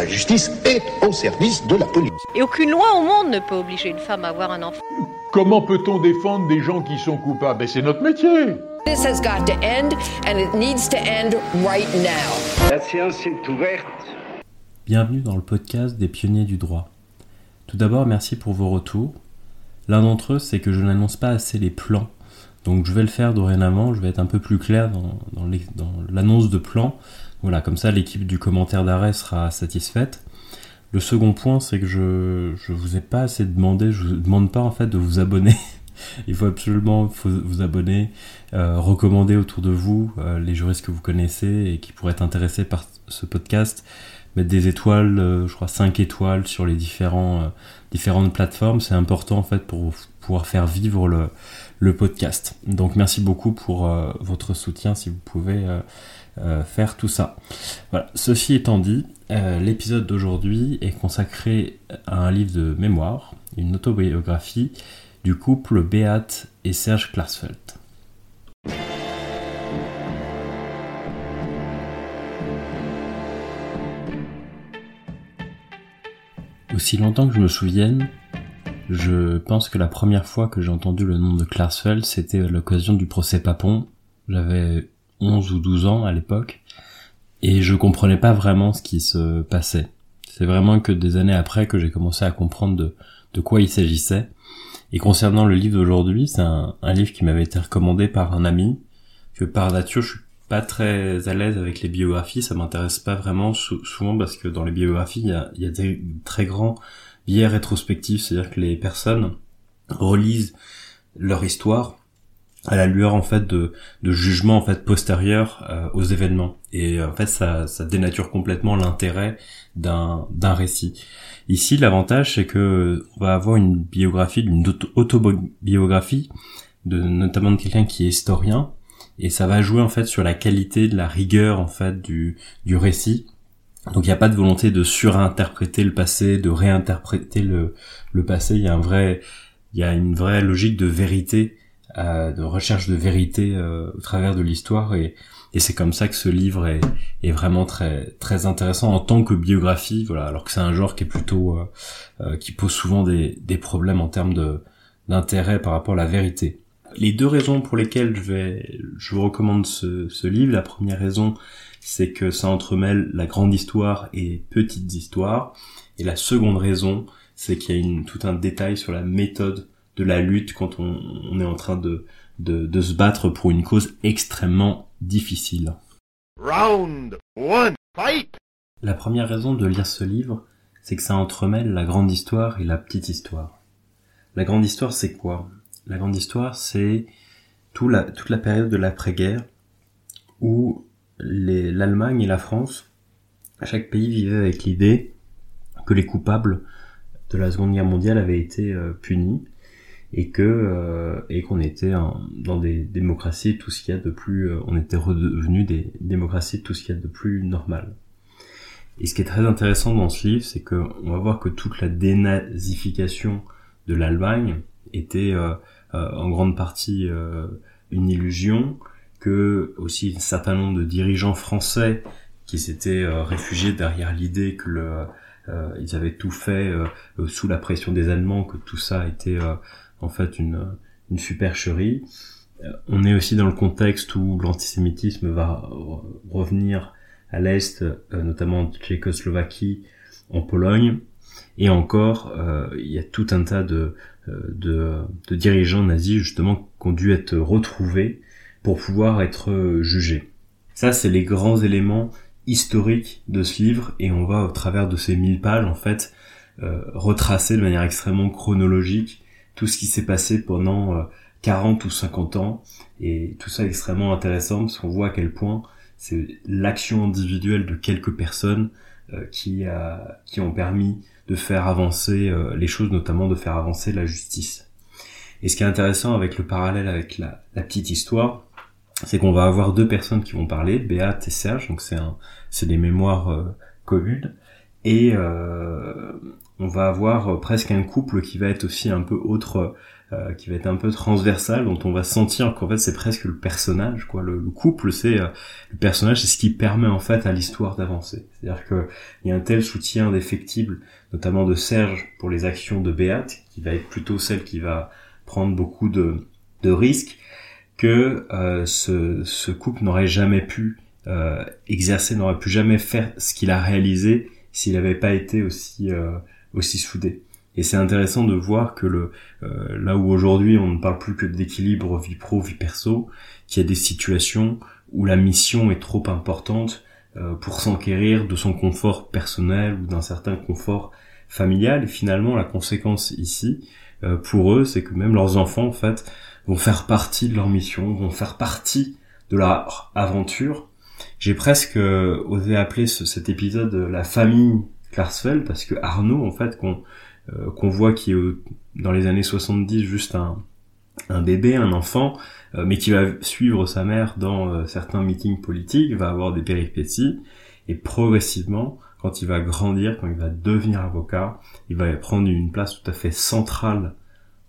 La justice est au service de la police. Et aucune loi au monde ne peut obliger une femme à avoir un enfant. Comment peut-on défendre des gens qui sont coupables? Ben, C'est notre métier. This has got to end, and it needs to end right now. La séance est ouverte. Bienvenue dans le podcast des pionniers du droit. Tout d'abord, merci pour vos retours. L'un d'entre eux, c'est que je n'annonce pas assez les plans. Donc je vais le faire dorénavant, je vais être un peu plus clair dans, dans l'annonce de plans. Voilà, comme ça l'équipe du commentaire d'arrêt sera satisfaite. Le second point, c'est que je je vous ai pas assez demandé, je vous demande pas en fait de vous abonner. Il faut absolument vous abonner, euh, recommander autour de vous euh, les juristes que vous connaissez et qui pourraient être intéressés par ce podcast. Mettre des étoiles, euh, je crois 5 étoiles sur les différents, différentes plateformes, c'est important en fait pour pouvoir faire vivre le, le podcast. Donc merci beaucoup pour votre soutien si vous pouvez faire tout ça. Voilà, ceci étant dit, l'épisode d'aujourd'hui est consacré à un livre de mémoire, une autobiographie du couple Beat et Serge Klarsfeld. Aussi longtemps que je me souvienne, je pense que la première fois que j'ai entendu le nom de Klarsfeld, c'était à l'occasion du procès Papon. J'avais 11 ou 12 ans à l'époque, et je comprenais pas vraiment ce qui se passait. C'est vraiment que des années après que j'ai commencé à comprendre de, de quoi il s'agissait. Et concernant le livre d'aujourd'hui, c'est un, livre qui m'avait été recommandé par un ami, que par nature je suis pas très à l'aise avec les biographies, ça m'intéresse pas vraiment souvent parce que dans les biographies, il y a, y a des très grands biais rétrospectifs, c'est-à-dire que les personnes relisent leur histoire à la lueur en fait de, de jugements en fait postérieurs euh, aux événements et en fait ça, ça dénature complètement l'intérêt d'un d'un récit. Ici l'avantage c'est que on va avoir une biographie d'une autobiographie de notamment de quelqu'un qui est historien et ça va jouer en fait sur la qualité de la rigueur en fait du du récit. Donc il n'y a pas de volonté de surinterpréter le passé, de réinterpréter le le passé, il y a un vrai il y a une vraie logique de vérité euh, de recherche de vérité euh, au travers de l'histoire. Et, et c'est comme ça que ce livre est, est, vraiment très très intéressant en tant que biographie voilà. Alors que c'est un genre qui est plutôt euh, euh qui pose souvent des, des problèmes en termes de d'intérêt par rapport à la vérité. Les deux raisons pour lesquelles je vais je vous recommande ce, ce livre la première raison c'est que ça entremêle la grande histoire et petites histoires. Et la seconde raison c'est qu'il y a une, tout un détail sur la méthode de la lutte quand on, on est en train de, de, de, se battre pour une cause extrêmement difficile. Round one, fight la première raison de lire ce livre, c'est que ça entremêle la grande histoire et la petite histoire. La grande histoire, c'est quoi? La grande histoire, c'est tout la, toute la période de l'après-guerre où l'Allemagne et la France, chaque pays vivait avec l'idée que les coupables de la Seconde Guerre mondiale avaient été euh, punis et que euh, et qu'on était dans des démocraties tout ce qu'il y a de plus euh, on était redevenu des démocraties tout ce qu'il y a de plus normal. Et ce qui est très intéressant dans ce livre c'est que on va voir que toute la dénazification de l'Allemagne était euh, euh en grande partie euh, une illusion que aussi un certain nombre de dirigeants français qui s'étaient réfugiés derrière l'idée que le ils avaient tout fait sous la pression des Allemands, que tout ça était en fait une, une supercherie. Euh, on est aussi dans le contexte où l'antisémitisme va revenir à l'est, euh, notamment en Tchécoslovaquie, en Pologne, et encore, euh, il y a tout un tas de, de, de, dirigeants nazis justement qui ont dû être retrouvés pour pouvoir être jugés. Ça, c'est les grands éléments historiques de ce livre, et on va au travers de ces mille pages en fait retracer de manière extrêmement chronologique tout ce qui s'est passé pendant 40 euh, ou 50 ans. Et tout ça est extrêmement intéressant parce qu'on voit à quel point c'est l'action individuelle de quelques personnes euh, qui, a, qui ont permis de faire avancer euh, les choses, notamment de faire avancer la justice. Et ce qui est intéressant avec le parallèle avec la, la petite histoire, c'est qu'on va avoir deux personnes qui vont parler, Béat et Serge, donc c'est c'est des mémoires communes, et euh, on va avoir presque un couple qui va être aussi un peu autre, euh, qui va être un peu transversal, dont on va sentir qu'en fait c'est presque le personnage, quoi. Le, couple, c'est euh, le personnage, c'est ce qui permet en fait à l'histoire d'avancer. C'est-à-dire que il y a un tel soutien indéfectible, notamment de Serge pour les actions de Béate, qui va être plutôt celle qui va prendre beaucoup de, risques, que euh, ce, ce couple n'aurait jamais pu exercer, n'aurait pu jamais faire ce qu'il a réalisé s'il n'avait pas été aussi aussi soudé. Et c'est intéressant de voir que le euh, là où aujourd'hui on ne parle plus que d'équilibre vie pro vie perso, qu'il y a des situations où la mission est trop importante euh, pour s'enquérir de son confort personnel ou d'un certain confort familial. Et finalement, la conséquence ici euh, pour eux, c'est que même leurs enfants en fait vont faire partie de leur mission, vont faire partie de leur aventure. J'ai presque osé appeler cet épisode la famille Klarsfeld parce que Arnaud en fait qu'on euh, qu'on voit qui est dans les années 70 juste un, un bébé, un enfant, euh, mais qui va suivre sa mère dans euh, certains meetings politiques, va avoir des péripéties, et progressivement, quand il va grandir, quand il va devenir avocat, il va prendre une place tout à fait centrale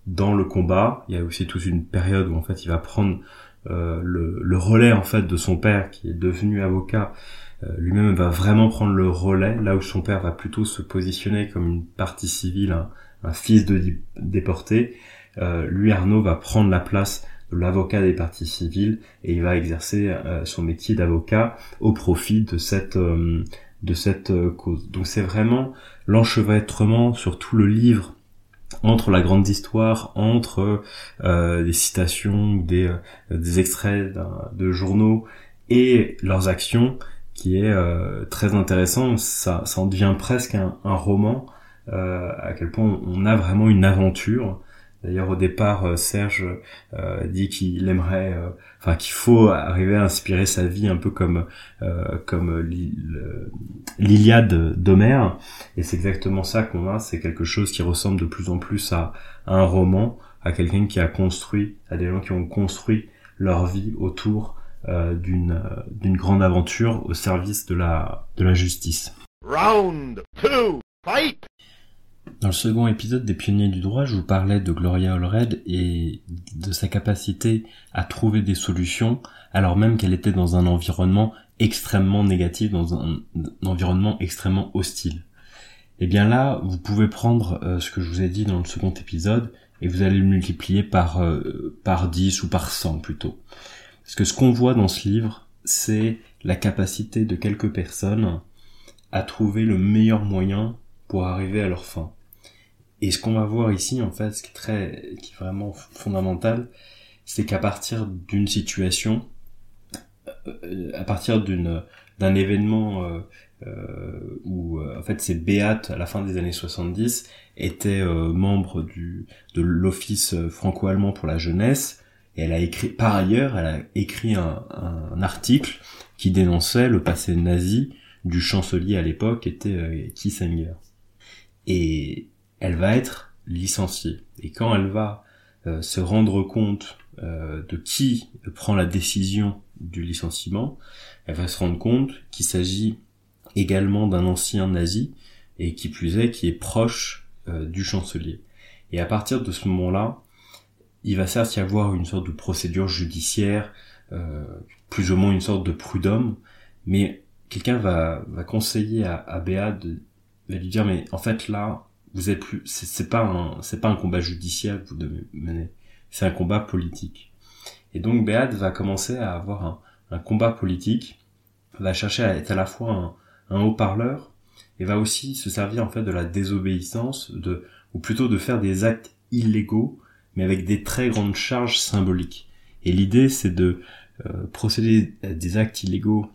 dans le combat. Il y a aussi toute une période où en fait il va prendre le, le, relais en fait de son père qui est devenu avocat euh, lui-même va vraiment prendre le relais, là où son père va plutôt se positionner comme une partie civile, un, fils de déporté. Euh, lui, Arnaud, va prendre la place de l'avocat des parties civiles et il va exercer euh, son métier d'avocat au profit de cette de cette cause. Donc c'est vraiment l'enchevêtrement sur tout le livre entre la grande histoire, entre des citations, des, des extraits de journaux et leurs actions qui est euh, très intéressant. Ça, ça en devient presque un, un roman, euh, à quel point on a vraiment une aventure. D'ailleurs, au départ, euh, Serge euh, dit qu'il aimerait, euh, enfin qu'il faut arriver à inspirer sa vie un peu comme comme l'Iliade d'Homère, et c'est exactement ça qu'on a. C'est quelque chose qui ressemble de plus en plus à, à un roman, à quelqu'un qui a construit, à des gens qui ont construit leur vie autour euh, d'une euh, d'une grande aventure au service de la de la justice. Round two, fight. Dans le second épisode des Pionniers du droit, je vous parlais de Gloria Allred et de sa capacité à trouver des solutions alors même qu'elle était dans un environnement extrêmement négatif, dans un, environnement extrêmement hostile. Et eh bien là, vous pouvez prendre euh, ce que je vous ai dit dans le second épisode et vous allez le multiplier par, par 10 ou par 100 plutôt. Parce que ce qu'on voit dans ce livre, c'est la capacité de quelques personnes à trouver le meilleur moyen pour arriver à leur fin. Et ce qu'on va voir ici, en fait, ce qui est très, qui est vraiment fondamental, c'est qu'à partir d'une situation, euh, à partir d'une d'un événement euh, euh, où en fait c'est Béate à la fin des années 70 était membre du de l'office franco-allemand pour la jeunesse elle a écrit, par ailleurs, elle a écrit un, article qui dénonçait le passé nazi du chancelier à l'époque, était euh, Kissinger. Et elle va être licenciée. Et quand elle va euh, se rendre compte euh, de qui prend la décision du licenciement, elle va se rendre compte qu'il s'agit également d'un ancien nazi, et qui plus est, qui est proche du chancelier. Et à partir de ce moment-là, il va certes y avoir une sorte de procédure judiciaire, euh, plus ou moins une sorte de prud'homme, mais quelqu'un va, va conseiller à, à Béa de, va lui dire mais en fait là vous êtes plus c'est pas un c'est pas un combat judiciaire que vous devez mener c'est un combat politique. Et donc Béat va commencer à avoir un, un, combat politique va chercher à être à la fois un, un haut-parleur et va aussi se servir en fait de la désobéissance de ou plutôt de faire des actes illégaux mais avec des très grandes charges symboliques. Et l'idée, c'est de euh, procéder à des actes illégaux,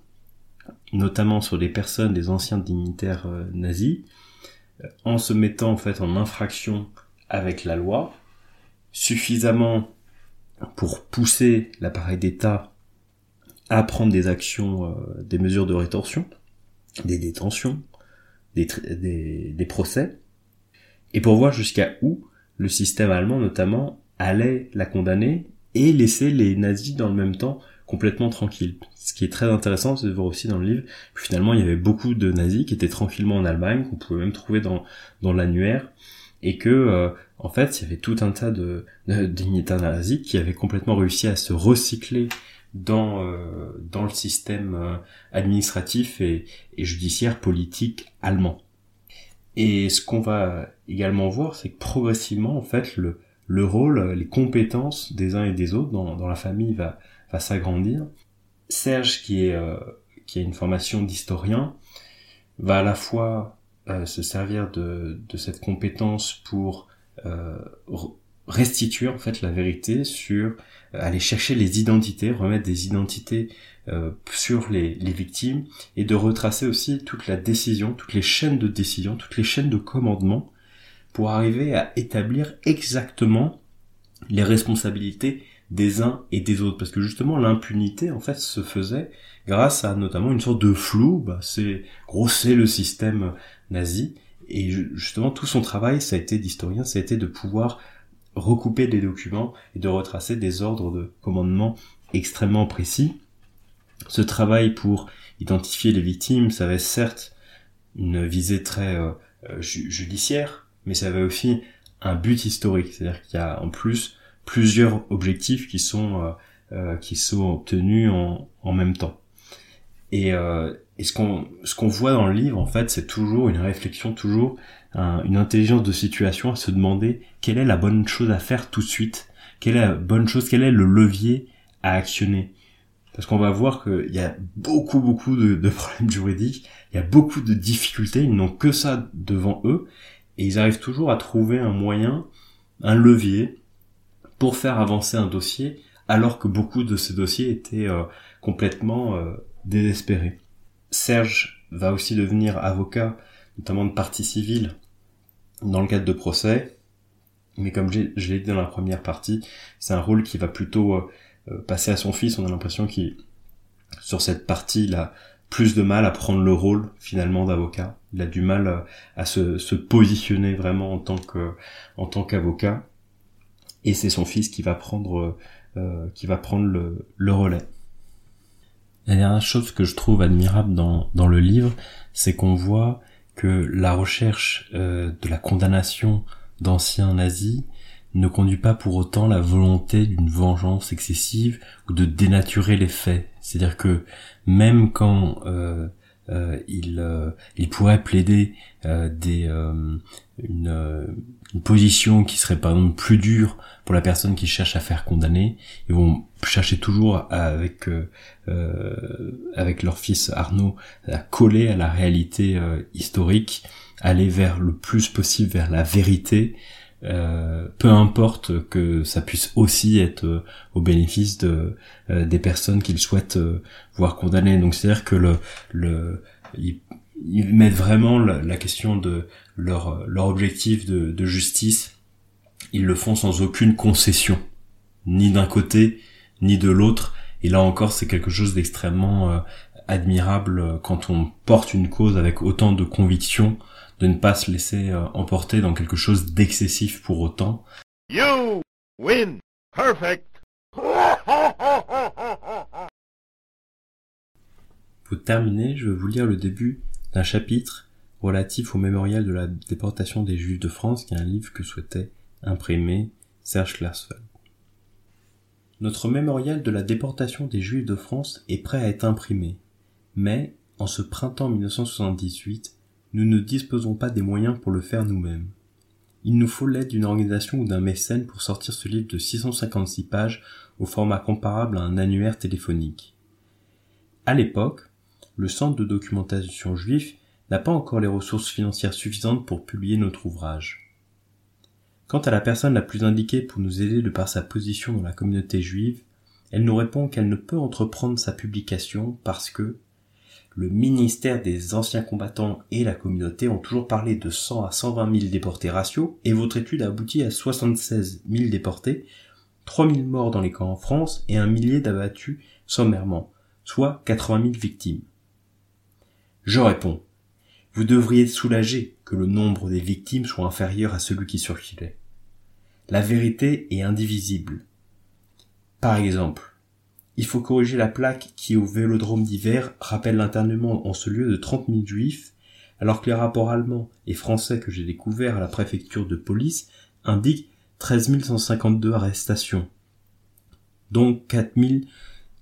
notamment sur des personnes, des anciens dignitaires euh, nazis, euh, en se mettant en fait en infraction avec la loi, suffisamment pour pousser l'appareil d'État à prendre des actions, des mesures de rétorsion, des détentions, des, des, des procès, et pour voir jusqu'à où le système allemand notamment allait la condamner et laisser les nazis dans le même temps complètement tranquille. Ce qui est très intéressant, c'est de voir aussi dans le livre finalement il y avait beaucoup de nazis qui étaient tranquillement en Allemagne, qu'on pouvait même trouver dans, l'annuaire, et que euh, en fait il y avait tout un tas de, dignitaires nazis qui avaient complètement réussi à se recycler dans euh, le système euh, administratif et, judiciaire politique allemand. Et ce qu'on va également voir, c'est que progressivement en fait le le rôle, les compétences des uns et des autres dans, dans la famille va va s'agrandir. Serge, qui est euh, qui a une formation d'historien, va à la fois euh, se servir de, de cette compétence pour euh, restituer en fait la vérité sur aller chercher les identités, remettre des identités sur les, les, victimes et de retracer aussi toute la décision, toutes les chaînes de décision, toutes les chaînes de commandement pour arriver à établir exactement les responsabilités des uns et des autres. Parce que justement l'impunité en fait se faisait grâce à notamment une sorte de flou. Bah, c'est grosser le système nazi. Et justement tout son travail ça a été d'historien ça a été de pouvoir recouper des documents et de retracer des ordres de commandement extrêmement précis ce travail pour identifier les victimes ça avait certes une visée très euh, euh, judiciaire mais ça avait aussi un but historique c'est-à-dire qu'il y a en plus plusieurs objectifs qui sont euh, qui sont obtenus en, en même temps. Et, et ce qu'on ce qu'on voit dans le livre en fait, c'est toujours une réflexion, toujours une intelligence de situation à se demander quelle est la bonne chose à faire tout de suite, quelle est la bonne chose, quel est le levier à actionner. Parce qu'on va voir qu'il y a beaucoup beaucoup de, problèmes juridiques, il y a beaucoup de difficultés, ils n'ont que ça devant eux, et ils arrivent toujours à trouver un moyen, un levier pour faire avancer un dossier alors que beaucoup de ces dossiers étaient euh, complètement euh, désespérés. Serge va aussi devenir avocat, notamment de partie civile, dans le cadre de procès. Mais comme je l'ai dit dans la première partie, c'est un rôle qui va plutôt euh, passer à son fils. On a l'impression qu'il, sur cette partie, il a plus de mal à prendre le rôle finalement d'avocat. Il a du mal à se, se positionner vraiment en tant que en tant qu'avocat et c'est son fils qui va prendre euh, qui va prendre le, le, relais. La dernière chose que je trouve admirable dans, dans le livre, c'est qu'on voit que la recherche euh, de la condamnation d'anciens nazis ne conduit pas pour autant la volonté d'une vengeance excessive ou de dénaturer les faits. C'est-à-dire que même quand euh, il, euh, il pourrait plaider euh, des, une, une position qui serait par exemple plus dure pour la personne qui cherche à faire condamner. Ils vont chercher toujours avec euh, avec leur fils Arnaud à coller à la réalité euh, historique, aller vers le plus possible vers la vérité. Euh, peu importe que ça puisse aussi être au bénéfice de des personnes qu'ils souhaitent voir condamner. Donc c'est à dire que le le ils mettent vraiment la, question de leur, leur objectif de, de, justice, ils le font sans aucune concession, ni d'un côté, ni de l'autre. Et là encore, c'est quelque chose d'extrêmement euh, admirable euh, quand on porte une cause avec autant de conviction, de ne pas se laisser euh, emporter dans quelque chose d'excessif pour autant. You win. Perfect. Pour terminer, je vais vous lire le début d'un chapitre relatif au mémorial de la déportation des Juifs de France, qui est un livre que souhaitait imprimer Serge Klarsfeld. Notre mémorial de la déportation des Juifs de France est prêt à être imprimé, mais, en ce printemps 1978, nous ne disposons pas des moyens pour le faire nous-mêmes. Il nous faut l'aide d'une organisation ou d'un mécène pour sortir ce livre de 656 pages au format comparable à un annuaire téléphonique. À l'époque, le Centre de documentation juif n'a pas encore les ressources financières suffisantes pour publier notre ouvrage. Quant à la personne la plus indiquée pour nous aider de par sa position dans la communauté juive, elle nous répond qu'elle ne peut entreprendre sa publication parce que le ministère des anciens combattants et la communauté ont toujours parlé de 100 à 120 000 déportés ratio et votre étude a abouti à 76 000 déportés, 3 000 morts dans les camps en France et un millier d'abattus sommairement, soit 80 000 victimes. Je réponds. Vous devriez être soulagé que le nombre des victimes soit inférieur à celui qui circulait. La vérité est indivisible. Par exemple, Il faut corriger la plaque qui, au vélodrome d'hiver, rappelle l'internement en ce lieu de 30 000 juifs, alors que les rapports allemands et français que j'ai découverts à la préfecture de police indiquent 13 152 arrestations, dont 4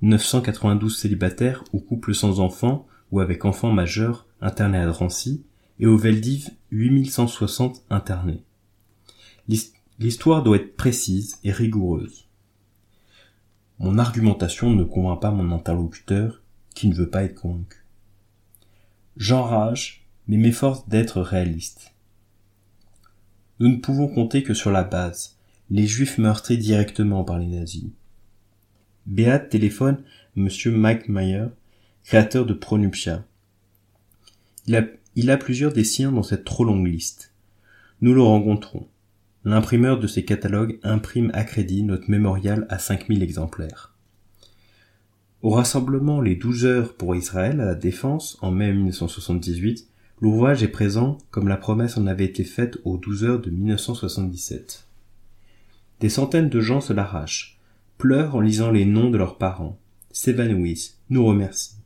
992 célibataires ou couples sans enfants ou avec enfants majeurs internés à Drancy, et au Veldiv 8160 internés. L'histoire doit être précise et rigoureuse. Mon argumentation ne convainc pas mon interlocuteur qui ne veut pas être convaincu. J'enrage, mais m'efforce d'être réaliste. Nous ne pouvons compter que sur la base, les juifs meurtris directement par les nazis. Beat téléphone M. Mike Meyer, créateur de Pronuptia. Il a, il a plusieurs des siens dans cette trop longue liste. Nous le rencontrons. L'imprimeur de ces catalogues imprime à crédit notre mémorial à 5000 exemplaires. Au rassemblement Les 12 heures pour Israël à la Défense en mai 1978, l'ouvrage est présent comme la promesse en avait été faite aux 12 heures de 1977. Des centaines de gens se l'arrachent, pleurent en lisant les noms de leurs parents, s'évanouissent, nous remercient.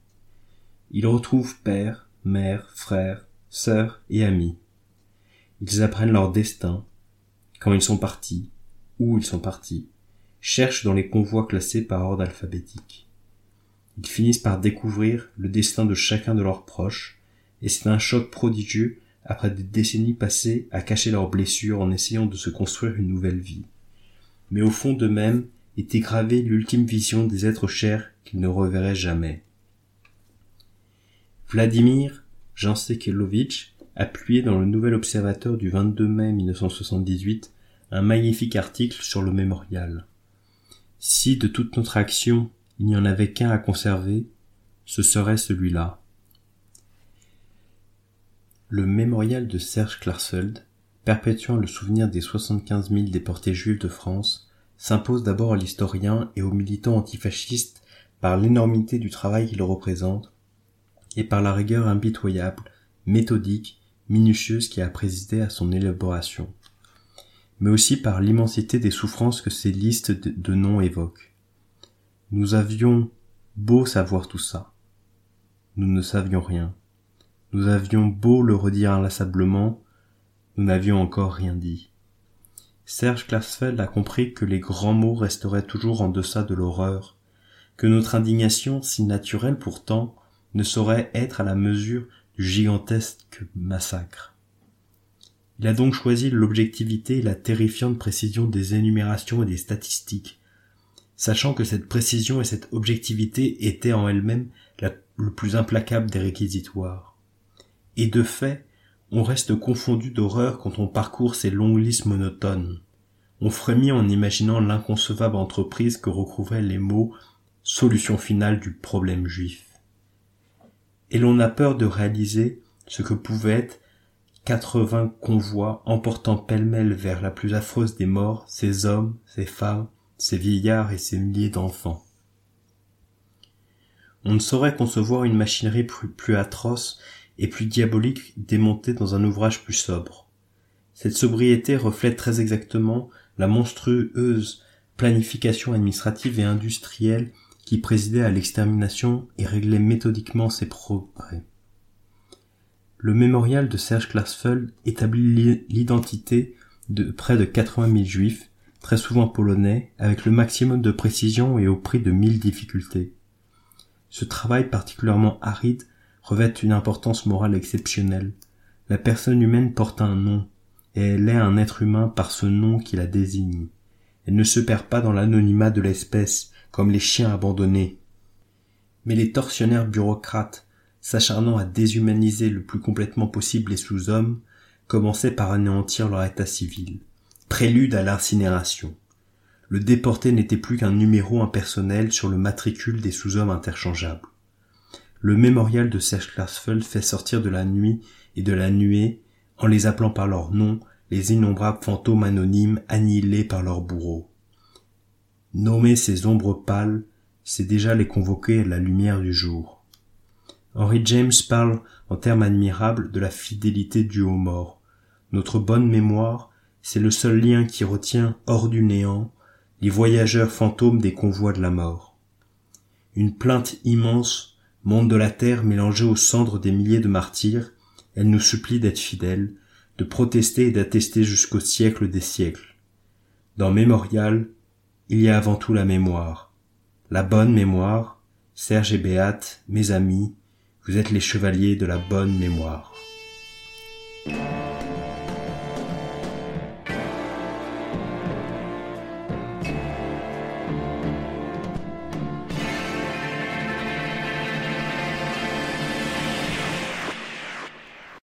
Ils retrouvent père, mère, frère, sœurs et amis. Ils apprennent leur destin, quand ils sont partis, où ils sont partis, cherchent dans les convois classés par ordre alphabétique. Ils finissent par découvrir le destin de chacun de leurs proches, et c'est un choc prodigieux après des décennies passées à cacher leurs blessures en essayant de se construire une nouvelle vie. Mais au fond d'eux-mêmes était gravée l'ultime vision des êtres chers qu'ils ne reverraient jamais. Vladimir Jansekelovitch appuyé dans le Nouvel Observateur du 22 mai 1978 un magnifique article sur le mémorial. Si de toute notre action il n'y en avait qu'un à conserver, ce serait celui-là. Le mémorial de Serge Klarsfeld, perpétuant le souvenir des 75 000 déportés juifs de France, s'impose d'abord à l'historien et aux militants antifascistes par l'énormité du travail qu'il représente et par la rigueur impitoyable, méthodique minutieuse qui a présidé à son élaboration, mais aussi par l'immensité des souffrances que ces listes de noms évoquent. Nous avions beau savoir tout ça. Nous ne savions rien. Nous avions beau le redire inlassablement, nous n'avions encore rien dit. Serge Klarsfeld a compris que les grands mots resteraient toujours en deçà de l'horreur, que notre indignation, si naturelle pourtant, ne saurait être à la mesure gigantesque massacre. Il a donc choisi l'objectivité et la terrifiante précision des énumérations et des statistiques, sachant que cette précision et cette objectivité étaient en elles-mêmes le plus implacable des réquisitoires. Et de fait, on reste confondu d'horreur quand on parcourt ces longues listes monotones. On frémit en imaginant l'inconcevable entreprise que recouvraient les mots solution finale du problème juif et l'on a peur de réaliser ce que pouvaient être quatre-vingts convois emportant pêle-mêle vers la plus affreuse des morts ces hommes, ces femmes, ces vieillards et ces milliers d'enfants. On ne saurait concevoir une machinerie plus atroce et plus diabolique démontée dans un ouvrage plus sobre. Cette sobriété reflète très exactement la monstrueuse planification administrative et industrielle qui présidait à l'extermination et réglait méthodiquement ses progrès. Le mémorial de Serge Klarsfeld établit l'identité de près de 80 000 juifs, très souvent polonais, avec le maximum de précision et au prix de mille difficultés. Ce travail particulièrement aride revêt une importance morale exceptionnelle. La personne humaine porte un nom, et elle est un être humain par ce nom qui la désigne. Elle ne se perd pas dans l'anonymat de l'espèce, comme les chiens abandonnés. Mais les tortionnaires bureaucrates, s'acharnant à déshumaniser le plus complètement possible les sous-hommes, commençaient par anéantir leur état civil, prélude à l'incinération. Le déporté n'était plus qu'un numéro impersonnel sur le matricule des sous-hommes interchangeables. Le mémorial de Serge Klarsfeld fait sortir de la nuit et de la nuée, en les appelant par leur nom, les innombrables fantômes anonymes annihilés par leurs bourreaux. Nommer ces ombres pâles, c'est déjà les convoquer à la lumière du jour. Henry James parle en termes admirables de la fidélité due aux morts. Notre bonne mémoire, c'est le seul lien qui retient hors du néant les voyageurs fantômes des convois de la mort. Une plainte immense monte de la terre mélangée aux cendres des milliers de martyrs. Elle nous supplie d'être fidèles, de protester et d'attester jusqu'au siècle des siècles. Dans Mémorial, il y a avant tout la mémoire. La bonne mémoire, Serge et Béate, mes amis, vous êtes les chevaliers de la bonne mémoire.